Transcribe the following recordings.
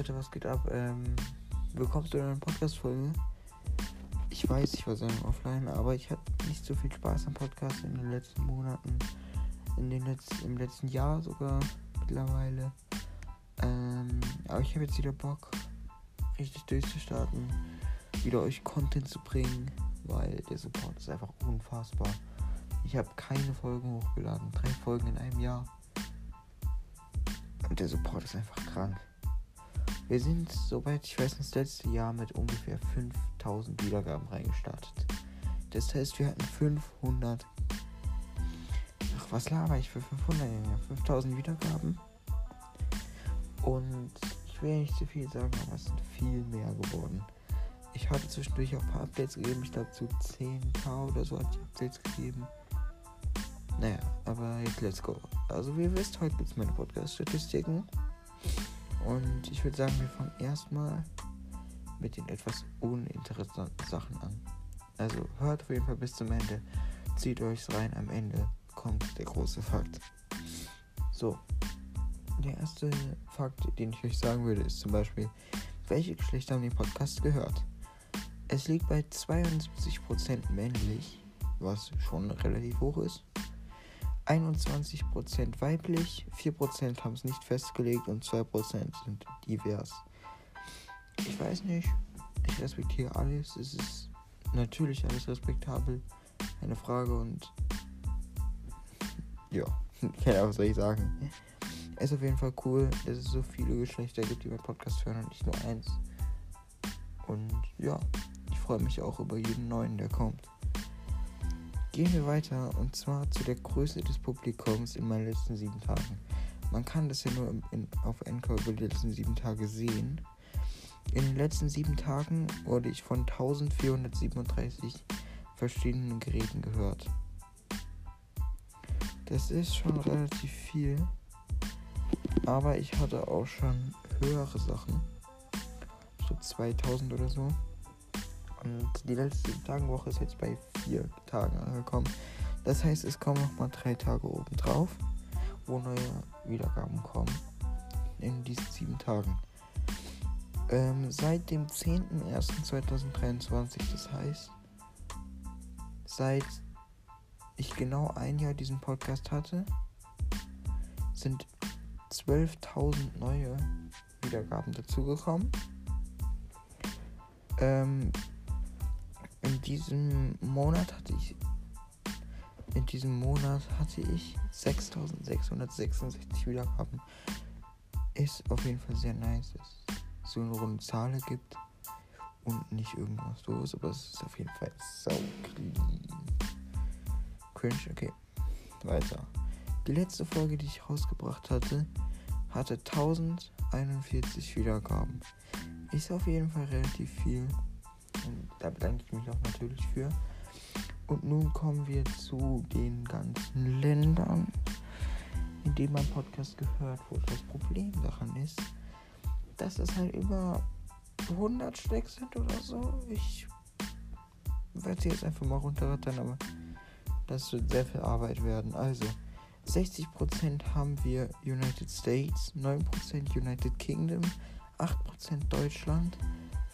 Leute, was geht ab? Ähm, willkommen zu einer Podcast-Folge. Ich weiß, ich war sehr offline, aber ich hatte nicht so viel Spaß am Podcast in den letzten Monaten, in den letzten, im letzten Jahr sogar mittlerweile. Ähm, aber ich habe jetzt wieder Bock, richtig durchzustarten, wieder euch Content zu bringen, weil der Support ist einfach unfassbar. Ich habe keine Folgen hochgeladen, drei Folgen in einem Jahr. Und der Support ist einfach krank. Wir sind, soweit ich weiß, das letzte Jahr mit ungefähr 5000 Wiedergaben reingestartet. Das heißt, wir hatten 500. Ach, was laber ich für 500? 5000 Wiedergaben. Und ich will nicht zu viel sagen, aber es sind viel mehr geworden. Ich hatte zwischendurch auch ein paar Updates gegeben. Ich glaube, zu 10k oder so hatte ich Updates gegeben. Naja, aber jetzt let's go. Also wie ihr wisst, heute gibt es meine Podcast-Statistiken. Und ich würde sagen, wir fangen erstmal mit den etwas uninteressanten Sachen an. Also hört auf jeden Fall bis zum Ende. Zieht euch rein. Am Ende kommt der große Fakt. So. Der erste Fakt, den ich euch sagen würde, ist zum Beispiel, welche Geschlechter haben den Podcast gehört? Es liegt bei 72% männlich, was schon relativ hoch ist. 21% weiblich, 4% haben es nicht festgelegt und 2% sind divers. Ich weiß nicht, ich respektiere alles. Es ist natürlich alles respektabel. Eine Frage und ja, ja, was soll ich sagen? Es ist auf jeden Fall cool, dass es so viele Geschlechter gibt, die meinen Podcast hören und nicht nur eins. Und ja, ich freue mich auch über jeden neuen, der kommt. Gehen wir weiter und zwar zu der Größe des Publikums in meinen letzten sieben Tagen. Man kann das ja nur in, auf Encore über die letzten sieben Tage sehen. In den letzten sieben Tagen wurde ich von 1437 verschiedenen Geräten gehört. Das ist schon relativ viel. Aber ich hatte auch schon höhere Sachen. So 2000 oder so. Und die letzte Tagenwoche ist jetzt bei vier Tagen angekommen. Das heißt, es kommen nochmal drei Tage oben drauf, wo neue Wiedergaben kommen. In diesen sieben Tagen. Ähm, seit dem 10.01.2023, das heißt, seit ich genau ein Jahr diesen Podcast hatte, sind 12.000 neue Wiedergaben dazugekommen. Ähm, in diesem Monat hatte ich in diesem Monat hatte ich 6666 Wiedergaben. Ist auf jeden Fall sehr nice, dass es so eine runde Zahl gibt und nicht irgendwas los, aber es ist auf jeden Fall sau clean. Cringe, okay. Weiter. Die letzte Folge, die ich rausgebracht hatte, hatte 1041 Wiedergaben. Ist auf jeden Fall relativ viel. Da bedanke ich mich auch natürlich für. Und nun kommen wir zu den ganzen Ländern, in denen mein Podcast gehört wurde. Das Problem daran ist, dass es halt über 100 Stück sind oder so. Ich werde sie jetzt einfach mal runterrattern, aber das wird sehr viel Arbeit werden. Also, 60% haben wir United States, 9% United Kingdom, 8% Deutschland,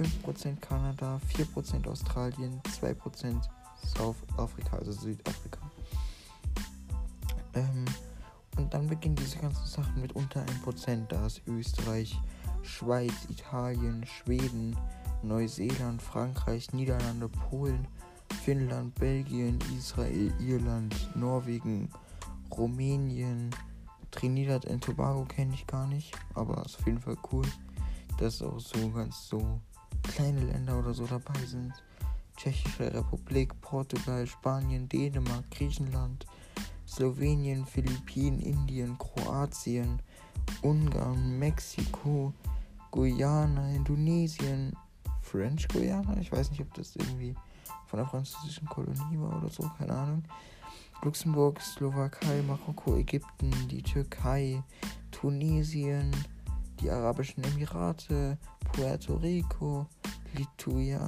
5% Kanada, 4% Australien, 2% South Afrika, also Südafrika. Ähm, und dann beginnen diese ganzen Sachen mit unter 1%. Da ist Österreich, Schweiz, Italien, Schweden, Neuseeland, Frankreich, Niederlande, Polen, Finnland, Belgien, Israel, Irland, Norwegen, Rumänien, Trinidad und Tobago kenne ich gar nicht, aber ist auf jeden Fall cool, dass auch so ganz so kleine Länder oder so dabei sind. Tschechische Republik, Portugal, Spanien, Dänemark, Griechenland, Slowenien, Philippinen, Indien, Kroatien, Ungarn, Mexiko, Guyana, Indonesien, French Guyana, ich weiß nicht, ob das irgendwie von der französischen Kolonie war oder so, keine Ahnung. Luxemburg, Slowakei, Marokko, Ägypten, die Türkei, Tunesien, die Arabischen Emirate, Puerto Rico, Lituania,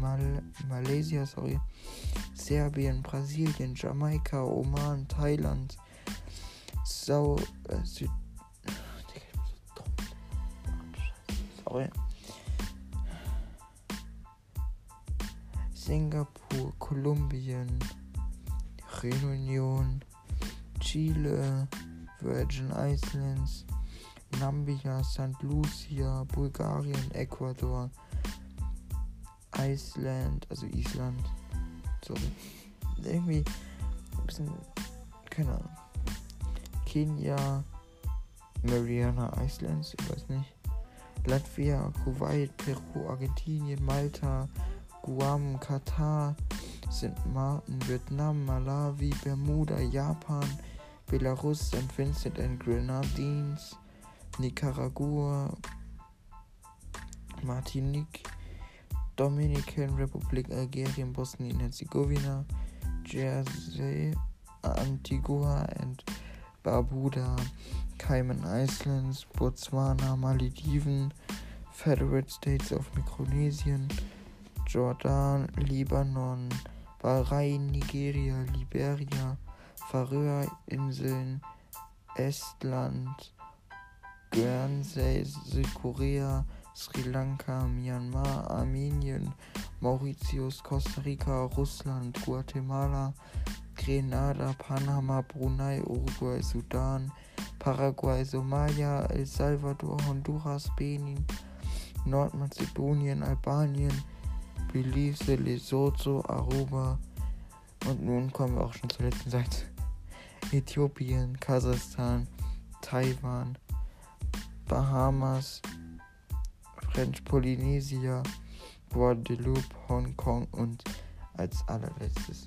Mal Malaysia, sorry, Serbien, Brasilien, Jamaika, Oman, Thailand, Sau, äh, Süd, Sorry. Singapur, Kolumbien, Reunion, Chile, Virgin Islands, Nambia, St. Lucia, Bulgarien, Ecuador, Iceland, also Island. Sorry. Irgendwie ein bisschen, keine Ahnung. Kenia, Mariana Islands, ich weiß nicht. Latvia, Kuwait, Peru, Argentinien, Malta, Guam, Katar, St. Martin, Vietnam, Malawi, Bermuda, Japan, Belarus, St. Vincent and Grenadines, Nicaragua, Martinique, Dominican Republic, Algerien, Bosnien-Herzegowina, Jersey, Antigua and Barbuda, Cayman Islands, Botswana, Malediven, Federal States of Micronesien, Jordan, Libanon, Bahrain, Nigeria, Liberia, Färöerinseln, Estland, Guernsey, Südkorea, Sri Lanka, Myanmar, Armenien, Mauritius, Costa Rica, Russland, Guatemala, Grenada, Panama, Brunei, Uruguay, Sudan, Paraguay, Somalia, El Salvador, Honduras, Benin, Nordmazedonien, Albanien, Belize, Lesotho, Aruba. Und nun kommen wir auch schon zur letzten Seite. Äthiopien, Kasachstan, Taiwan, Bahamas, French Polynesia, Guadeloupe, Hongkong und als allerletztes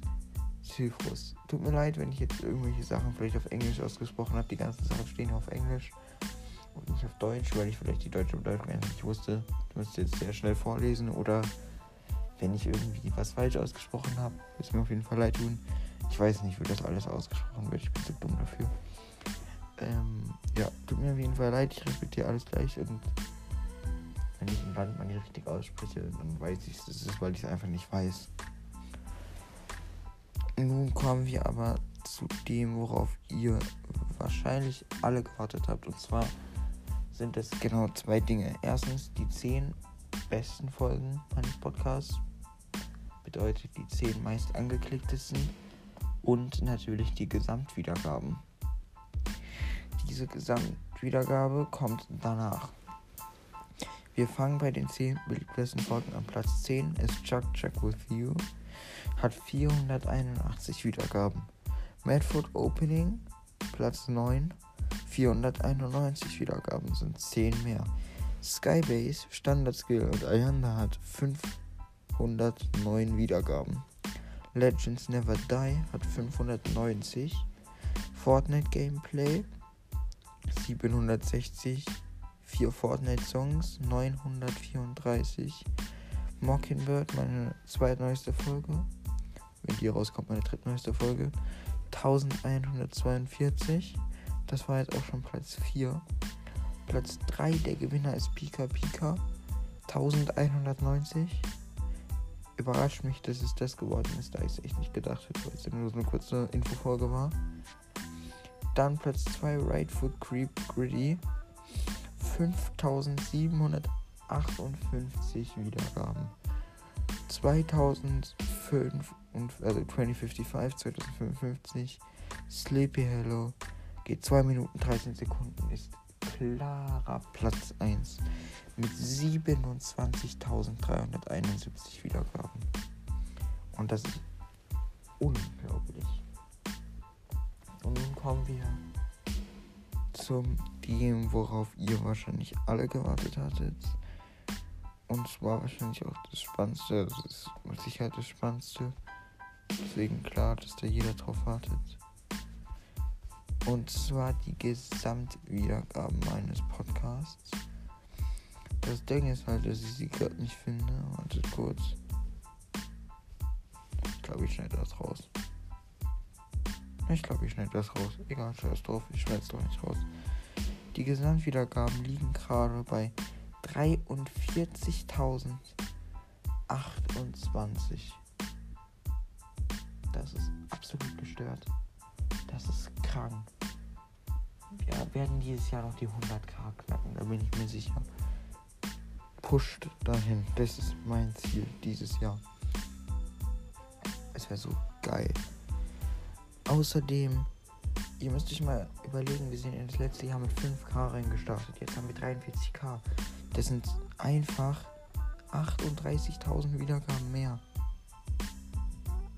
Zyprus. Tut mir leid, wenn ich jetzt irgendwelche Sachen vielleicht auf Englisch ausgesprochen habe. Die ganzen Sachen stehen auf Englisch und nicht auf Deutsch, weil ich vielleicht die deutsche Bedeutung nicht wusste. Ich müsste jetzt sehr schnell vorlesen oder wenn ich irgendwie was falsch ausgesprochen habe, wird es mir auf jeden Fall leid tun. Ich weiß nicht, wie das alles ausgesprochen wird. Ich bin zu dumm dafür. Ähm, ja, tut mir auf jeden Fall leid. Ich respektiere alles gleich und wenn ich ein Land mal nicht richtig ausspreche, dann weiß ich es. Ist, weil ich es einfach nicht weiß. Nun kommen wir aber zu dem, worauf ihr wahrscheinlich alle gewartet habt. Und zwar sind es genau zwei Dinge. Erstens die zehn besten Folgen meines Podcasts. Bedeutet die zehn meist angeklicktesten. Und natürlich die Gesamtwiedergaben. Diese Gesamtwiedergabe kommt danach. Wir fangen bei den 10 beliebtesten Folgen an. Platz 10 ist Chuck Chuck With You hat 481 Wiedergaben. Madfoot Opening, Platz 9, 491 Wiedergaben, sind 10 mehr. Skybase, Standard Skill und Ayanda hat 509 Wiedergaben. Legends Never Die hat 590. Fortnite Gameplay 760. 4 Fortnite Songs 934. Mockingbird, meine zweitneueste Folge, wenn die rauskommt, meine drittneueste Folge. 1142. Das war jetzt auch schon Platz 4. Platz 3, der Gewinner ist Pika Pika. 1190. Überrascht mich, dass es das geworden ist, da ich es echt nicht gedacht hätte, weil es nur so eine kurze Infofolge war. Dann Platz 2, Right Foot Creep Gritty. 5758 Wiedergaben. 2005 und also 2055, 2055 Sleepy Hello geht 2 Minuten 13 Sekunden, ist klarer Platz 1 mit 27.371 Wiedergaben. Und das ist unglaublich. Und nun kommen wir zum dem, worauf ihr wahrscheinlich alle gewartet hattet. Und zwar wahrscheinlich auch das Spannendste. Das ist mit Sicherheit das Spannendste. Deswegen klar, dass da jeder drauf wartet. Und zwar die Gesamtwiedergaben meines Podcasts. Das Ding ist halt, dass ich sie gerade nicht finde. Wartet kurz. Ich glaube, ich schneide das raus. Ich glaube, ich schneide das raus. Egal, scheiß drauf. Ich schneide es doch nicht raus. Die Gesamtwiedergaben liegen gerade bei 43.028. Das ist absolut gestört. Das ist krank. Wir werden dieses Jahr noch die 100k knacken, da bin ich mir sicher. pusht dahin. Das ist mein Ziel dieses Jahr. Es wäre so geil. Außerdem, ihr müsst euch mal überlegen, wir sind in das letzte Jahr mit 5K reingestartet. Jetzt haben wir 43K. Das sind einfach 38.000 Wiedergaben mehr.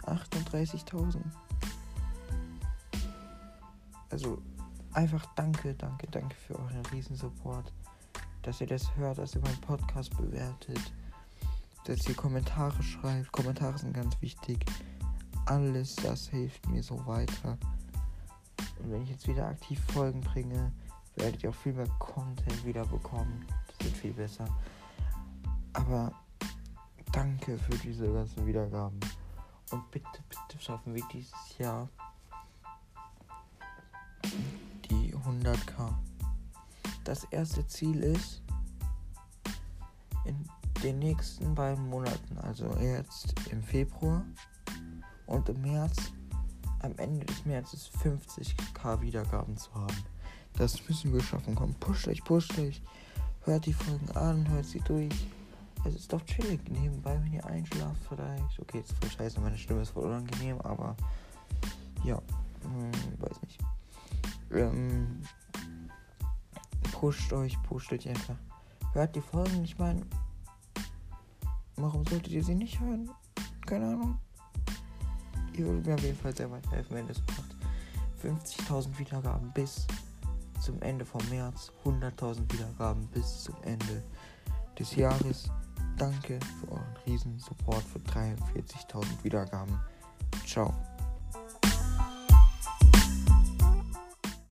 38.000. Also einfach danke, danke, danke für euren Riesensupport. Dass ihr das hört, dass ihr meinen Podcast bewertet. Dass ihr Kommentare schreibt. Kommentare sind ganz wichtig. Alles das hilft mir so weiter. Und wenn ich jetzt wieder aktiv Folgen bringe, werdet ihr auch viel mehr Content wieder bekommen. Das wird viel besser. Aber danke für diese ganzen Wiedergaben. Und bitte, bitte schaffen wir dieses Jahr die 100k. Das erste Ziel ist, in den nächsten beiden Monaten, also jetzt im Februar und im März, am Ende des Märzes 50k Wiedergaben zu haben. Das müssen wir schaffen. Komm, pusht euch, pusht euch. Hört die Folgen an, hört sie durch. Es ist doch chillig nebenbei, wenn ihr einschlaft vielleicht. Okay, ist voll scheiße, meine Stimme ist voll unangenehm, aber ja, hm, weiß nicht. Ähm, pusht euch, pusht euch einfach. Hört die Folgen, ich meine, warum solltet ihr sie nicht hören? Keine Ahnung. Ihr würdet mir auf jeden Fall sehr weit helfen, wenn ihr es macht. 50.000 Wiedergaben bis zum Ende vom März, 100.000 Wiedergaben bis zum Ende des Jahres. Danke für euren riesen Support für 43.000 Wiedergaben. Ciao.